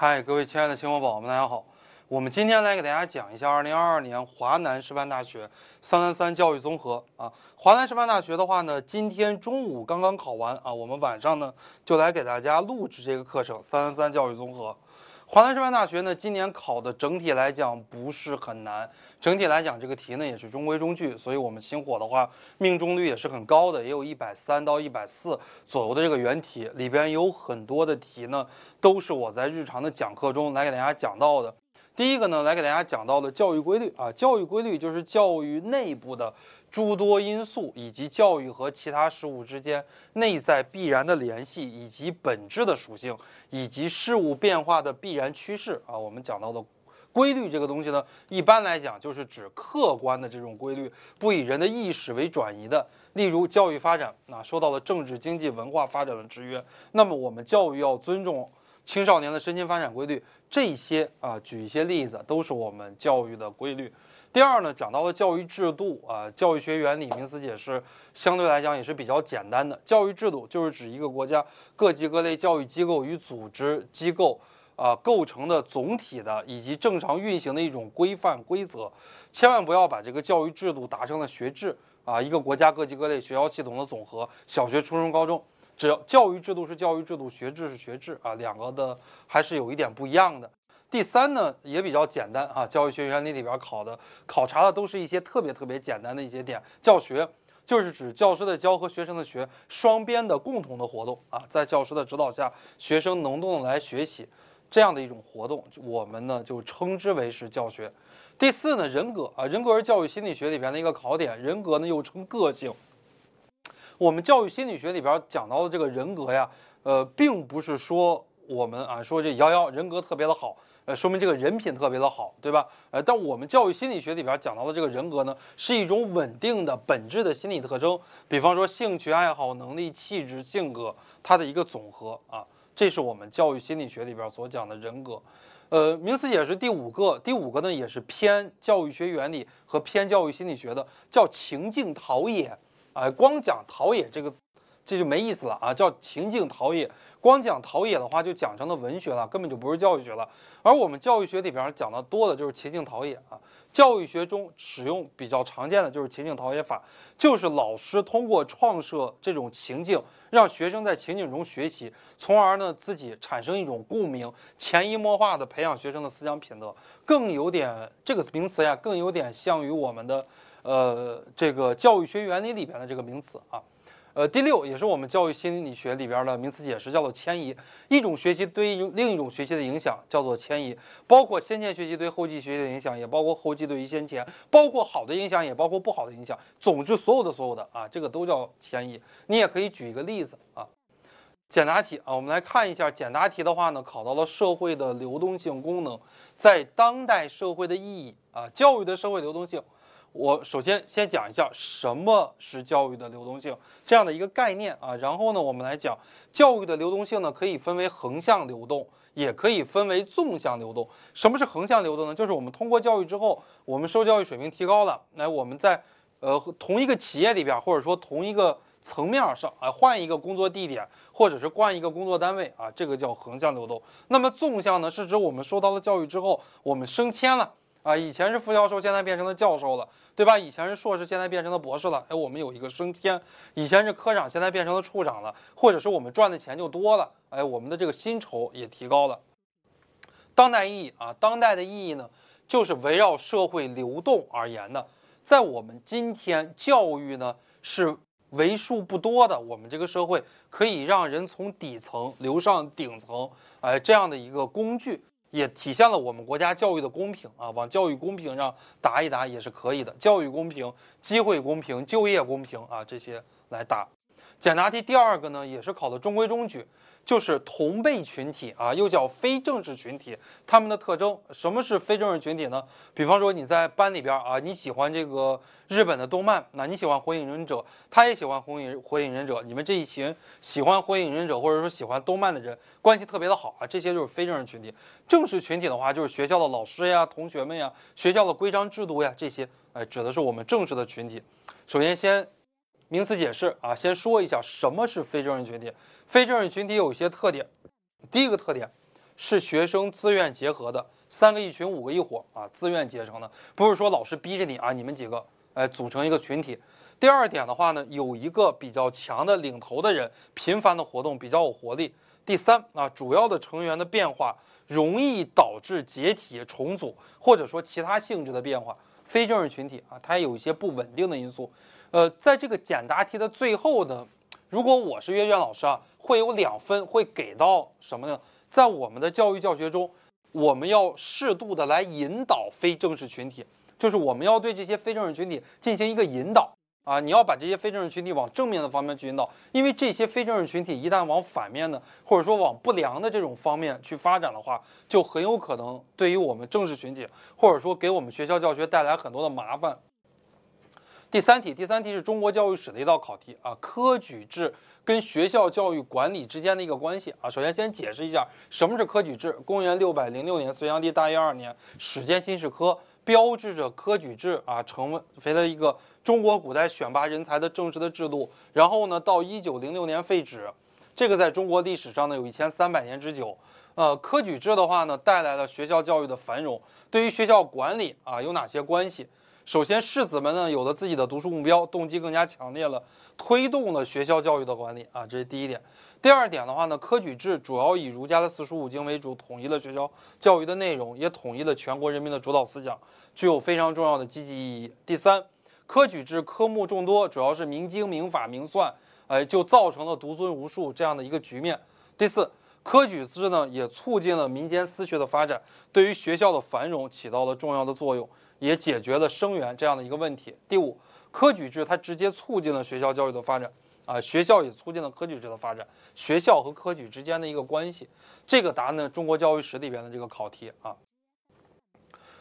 嗨，各位亲爱的新闻宝宝们，大家好。我们今天来给大家讲一下2022年华南师范大学333教育综合啊。华南师范大学的话呢，今天中午刚刚考完啊，我们晚上呢就来给大家录制这个课程333教育综合。华南师范大学呢，今年考的整体来讲不是很难，整体来讲这个题呢也是中规中矩，所以我们星火的话命中率也是很高的，也有一百三到一百四左右的这个原题，里边有很多的题呢都是我在日常的讲课中来给大家讲到的。第一个呢，来给大家讲到的教育规律啊，教育规律就是教育内部的诸多因素，以及教育和其他事物之间内在必然的联系，以及本质的属性，以及事物变化的必然趋势啊。我们讲到的规律这个东西呢，一般来讲就是指客观的这种规律，不以人的意识为转移的。例如教育发展，那受到了政治、经济、文化发展的制约，那么我们教育要尊重。青少年的身心发展规律，这些啊，举一些例子，都是我们教育的规律。第二呢，讲到了教育制度啊，教育学原理名词解释相对来讲也是比较简单的。教育制度就是指一个国家各级各类教育机构与组织机构啊构成的总体的以及正常运行的一种规范规则。千万不要把这个教育制度打成了学制啊，一个国家各级各类学校系统的总和，小学、初中、高中。只要教育制度是教育制度，学制是学制啊，两个的还是有一点不一样的。第三呢，也比较简单啊，教育学原理里边考的考察的都是一些特别特别简单的一些点。教学就是指教师的教和学生的学双边的共同的活动啊，在教师的指导下，学生能动的来学习这样的一种活动，我们呢就称之为是教学。第四呢，人格啊，人格是教育心理学里边的一个考点，人格呢又称个性。我们教育心理学里边讲到的这个人格呀，呃，并不是说我们啊说这瑶瑶人格特别的好，呃，说明这个人品特别的好，对吧？呃，但我们教育心理学里边讲到的这个人格呢，是一种稳定的本质的心理特征，比方说兴趣爱好、能力、气质、性格，它的一个总和啊，这是我们教育心理学里边所讲的人格。呃，名词解释第五个，第五个呢也是偏教育学原理和偏教育心理学的，叫情境陶冶。哎，光讲陶冶这个，这就没意思了啊！叫情境陶冶，光讲陶冶的话，就讲成了文学了，根本就不是教育学了。而我们教育学里边讲的多的就是情境陶冶啊。教育学中使用比较常见的就是情境陶冶法，就是老师通过创设这种情境，让学生在情景中学习，从而呢自己产生一种共鸣，潜移默化的培养学生的思想品德，更有点这个名词呀，更有点像于我们的。呃，这个教育学原理里边的这个名词啊，呃，第六也是我们教育心理学里边的名词解释，叫做迁移。一种学习对另一种学习的影响叫做迁移，包括先前学习对后继学习的影响，也包括后继对于先前，包括好的影响，也包括不好的影响。总之，所有的所有的啊，这个都叫迁移。你也可以举一个例子啊，简答题啊，我们来看一下简答题的话呢，考到了社会的流动性功能在当代社会的意义啊，教育的社会流动性。我首先先讲一下什么是教育的流动性这样的一个概念啊，然后呢，我们来讲教育的流动性呢，可以分为横向流动，也可以分为纵向流动。什么是横向流动呢？就是我们通过教育之后，我们受教育水平提高了，来我们在呃同一个企业里边，或者说同一个层面上啊，换一个工作地点，或者是换一个工作单位啊，这个叫横向流动。那么纵向呢，是指我们受到了教育之后，我们升迁了。啊，以前是副教授，现在变成了教授了，对吧？以前是硕士，现在变成了博士了。哎，我们有一个升迁，以前是科长，现在变成了处长了，或者是我们赚的钱就多了，哎，我们的这个薪酬也提高了。当代意义啊，当代的意义呢，就是围绕社会流动而言的。在我们今天，教育呢是为数不多的，我们这个社会可以让人从底层流上顶层，哎，这样的一个工具。也体现了我们国家教育的公平啊，往教育公平上打一打也是可以的。教育公平、机会公平、就业公平啊，这些来打。简答题第二个呢，也是考的中规中矩。就是同辈群体啊，又叫非正式群体，他们的特征，什么是非正式群体呢？比方说你在班里边啊，你喜欢这个日本的动漫，那你喜欢火影忍者，他也喜欢火影火影忍者，你们这一群喜欢火影忍者或者说喜欢动漫的人关系特别的好啊，这些就是非正式群体。正式群体的话，就是学校的老师呀、同学们呀、学校的规章制度呀，这些哎，指的是我们正式的群体。首先先。名词解释啊，先说一下什么是非正式群体。非正式群体有一些特点，第一个特点，是学生自愿结合的，三个一群，五个一伙啊，自愿结成的，不是说老师逼着你啊，你们几个哎组成一个群体。第二点的话呢，有一个比较强的领头的人，频繁的活动比较有活力。第三啊，主要的成员的变化容易导致解体重组，或者说其他性质的变化。非正式群体啊，它有一些不稳定的因素。呃，在这个简答题的最后呢，如果我是阅卷老师啊，会有两分会给到什么呢？在我们的教育教学中，我们要适度的来引导非正式群体，就是我们要对这些非正式群体进行一个引导。啊，你要把这些非正式群体往正面的方面去引导，因为这些非正式群体一旦往反面的，或者说往不良的这种方面去发展的话，就很有可能对于我们正式群体，或者说给我们学校教学带来很多的麻烦。第三题，第三题是中国教育史的一道考题啊，科举制跟学校教育管理之间的一个关系啊。首先先解释一下什么是科举制。公元六百零六年，隋炀帝大业二年，始建进士科。标志着科举制啊成为了一个中国古代选拔人才的正式的制度。然后呢，到一九零六年废止，这个在中国历史上呢有一千三百年之久。呃，科举制的话呢，带来了学校教育的繁荣。对于学校管理啊，有哪些关系？首先，士子们呢有了自己的读书目标，动机更加强烈了，推动了学校教育的管理啊，这是第一点。第二点的话呢，科举制主要以儒家的四书五经为主，统一了学校教育的内容，也统一了全国人民的主导思想，具有非常重要的积极意义。第三，科举制科目众多，主要是明经、明法、明算，哎，就造成了独尊儒术这样的一个局面。第四，科举制呢也促进了民间私学的发展，对于学校的繁荣起到了重要的作用。也解决了生源这样的一个问题。第五，科举制它直接促进了学校教育的发展，啊，学校也促进了科举制的发展。学校和科举之间的一个关系，这个答案呢中国教育史里边的这个考题啊。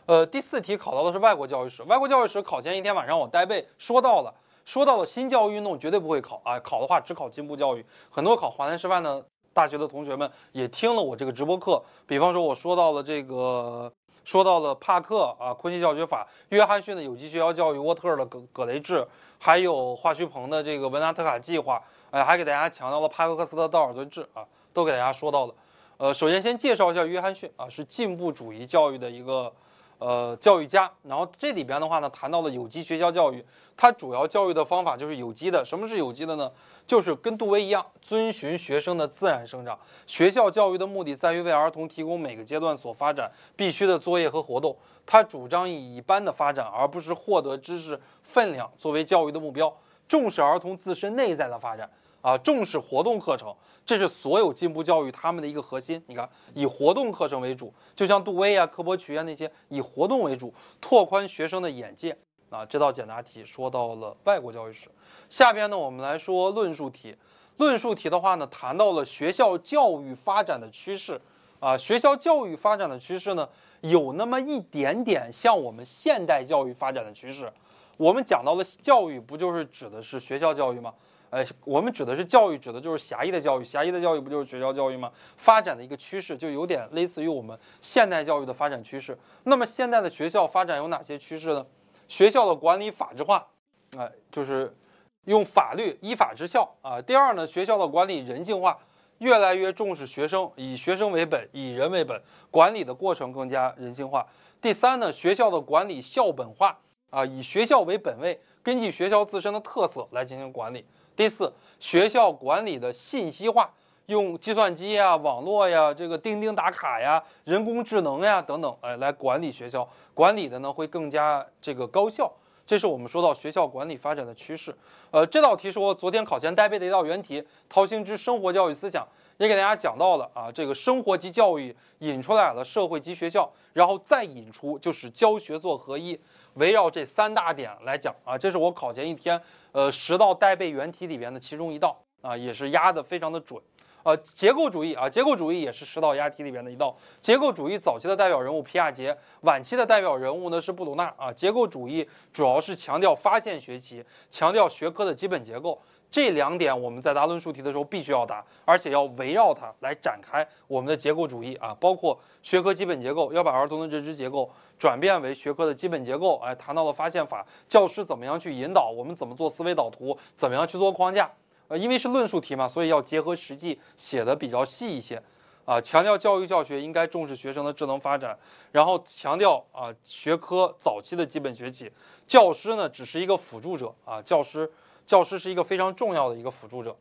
呃，第四题考到的是外国教育史。外国教育史考前一天晚上我带背说到了，说到了新教育运动绝对不会考啊，考的话只考进步教育。很多考华南师范的大学的同学们也听了我这个直播课，比方说我说到了这个。说到了帕克啊，昆西教学法，约翰逊的有机学校教育，沃特的葛葛雷制，还有华胥鹏的这个文纳特卡计划，哎，还给大家强调了帕克克斯的道尔顿制啊，都给大家说到了。呃，首先先介绍一下约翰逊啊，是进步主义教育的一个。呃，教育家，然后这里边的话呢，谈到了有机学校教育，它主要教育的方法就是有机的。什么是有机的呢？就是跟杜威一样，遵循学生的自然生长。学校教育的目的在于为儿童提供每个阶段所发展必须的作业和活动。他主张以一般的发展，而不是获得知识分量作为教育的目标，重视儿童自身内在的发展。啊，重视活动课程，这是所有进步教育他们的一个核心。你看，以活动课程为主，就像杜威啊、科波曲啊那些，以活动为主，拓宽学生的眼界。啊，这道简答题说到了外国教育史。下边呢，我们来说论述题。论述题的话呢，谈到了学校教育发展的趋势。啊，学校教育发展的趋势呢，有那么一点点像我们现代教育发展的趋势。我们讲到了教育，不就是指的是学校教育吗？哎，我们指的是教育，指的就是狭义的教育。狭义的教育不就是学校教育吗？发展的一个趋势就有点类似于我们现代教育的发展趋势。那么现在的学校发展有哪些趋势呢？学校的管理法制化，哎，就是用法律依法治校啊。第二呢，学校的管理人性化，越来越重视学生，以学生为本，以人为本，管理的过程更加人性化。第三呢，学校的管理校本化啊，以学校为本位，根据学校自身的特色来进行管理。第四，学校管理的信息化，用计算机呀、网络呀、这个钉钉打卡呀、人工智能呀等等，哎，来管理学校，管理的呢会更加这个高效。这是我们说到学校管理发展的趋势。呃，这道题是我昨天考前带背的一道原题，陶行知生活教育思想也给大家讲到了啊，这个生活及教育引出来了社会及学校，然后再引出就是教学做合一。围绕这三大点来讲啊，这是我考前一天，呃，十道带背原题里边的其中一道啊，也是压的非常的准。呃，结构主义啊，结构主义也是十道押题里边的一道。结构主义早期的代表人物皮亚杰，晚期的代表人物呢是布鲁纳啊。结构主义主要是强调发现学习，强调学科的基本结构。这两点我们在答论述题的时候必须要答，而且要围绕它来展开我们的结构主义啊，包括学科基本结构，要把儿童的认知结构转变为学科的基本结构。哎，谈到了发现法，教师怎么样去引导，我们怎么做思维导图，怎么样去做框架。呃，因为是论述题嘛，所以要结合实际写的比较细一些。啊，强调教育教学应该重视学生的智能发展，然后强调啊学科早期的基本学起，教师呢只是一个辅助者啊，教师教师是一个非常重要的一个辅助者。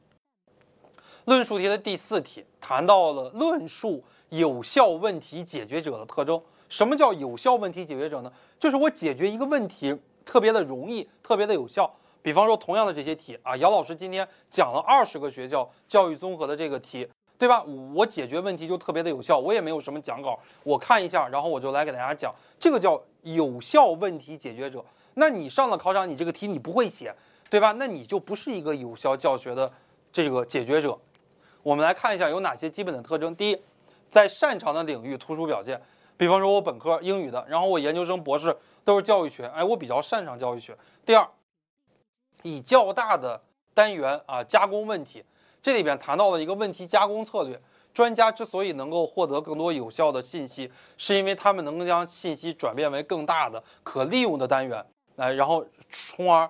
论述题的第四题谈到了论述有效问题解决者的特征。什么叫有效问题解决者呢？就是我解决一个问题特别的容易，特别的有效。比方说同样的这些题啊，姚老师今天讲了二十个学校教育综合的这个题。对吧？我解决问题就特别的有效，我也没有什么讲稿，我看一下，然后我就来给大家讲，这个叫有效问题解决者。那你上了考场，你这个题你不会写，对吧？那你就不是一个有效教学的这个解决者。我们来看一下有哪些基本的特征。第一，在擅长的领域突出表现，比方说我本科英语的，然后我研究生、博士都是教育学，哎，我比较擅长教育学。第二，以较大的单元啊加工问题。这里边谈到了一个问题加工策略。专家之所以能够获得更多有效的信息，是因为他们能够将信息转变为更大的可利用的单元，来，然后从而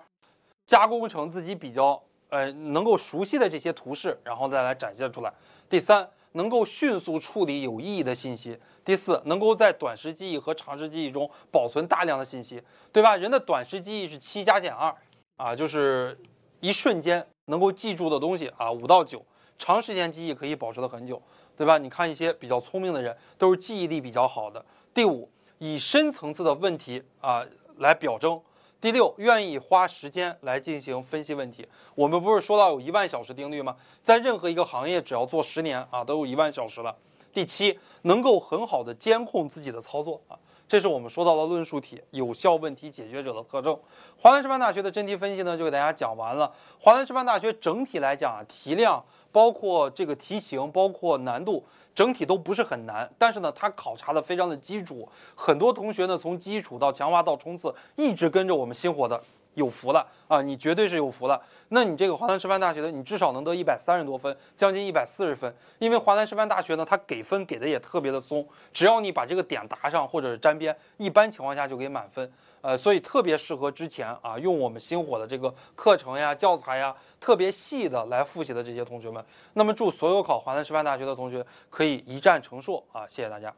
加工成自己比较呃能够熟悉的这些图示，然后再来展现出来。第三，能够迅速处理有意义的信息。第四，能够在短时记忆和长时记忆中保存大量的信息，对吧？人的短时记忆是七加减二啊，就是一瞬间。能够记住的东西啊，五到九，长时间记忆可以保持的很久，对吧？你看一些比较聪明的人，都是记忆力比较好的。第五，以深层次的问题啊来表征。第六，愿意花时间来进行分析问题。我们不是说到有一万小时定律吗？在任何一个行业，只要做十年啊，都有一万小时了。第七，能够很好的监控自己的操作啊。这是我们说到的论述题有效问题解决者的特征。华南师范大学的真题分析呢，就给大家讲完了。华南师范大学整体来讲啊，题量包括这个题型，包括难度，整体都不是很难。但是呢，它考察的非常的基础，很多同学呢，从基础到强化到冲刺，一直跟着我们星火的。有福了啊！你绝对是有福了。那你这个华南师范大学的，你至少能得一百三十多分，将近一百四十分。因为华南师范大学呢，它给分给的也特别的松，只要你把这个点答上或者是沾边，一般情况下就给满分。呃，所以特别适合之前啊用我们星火的这个课程呀、教材呀，特别细的来复习的这些同学们。那么祝所有考华南师范大学的同学可以一战成硕啊！谢谢大家。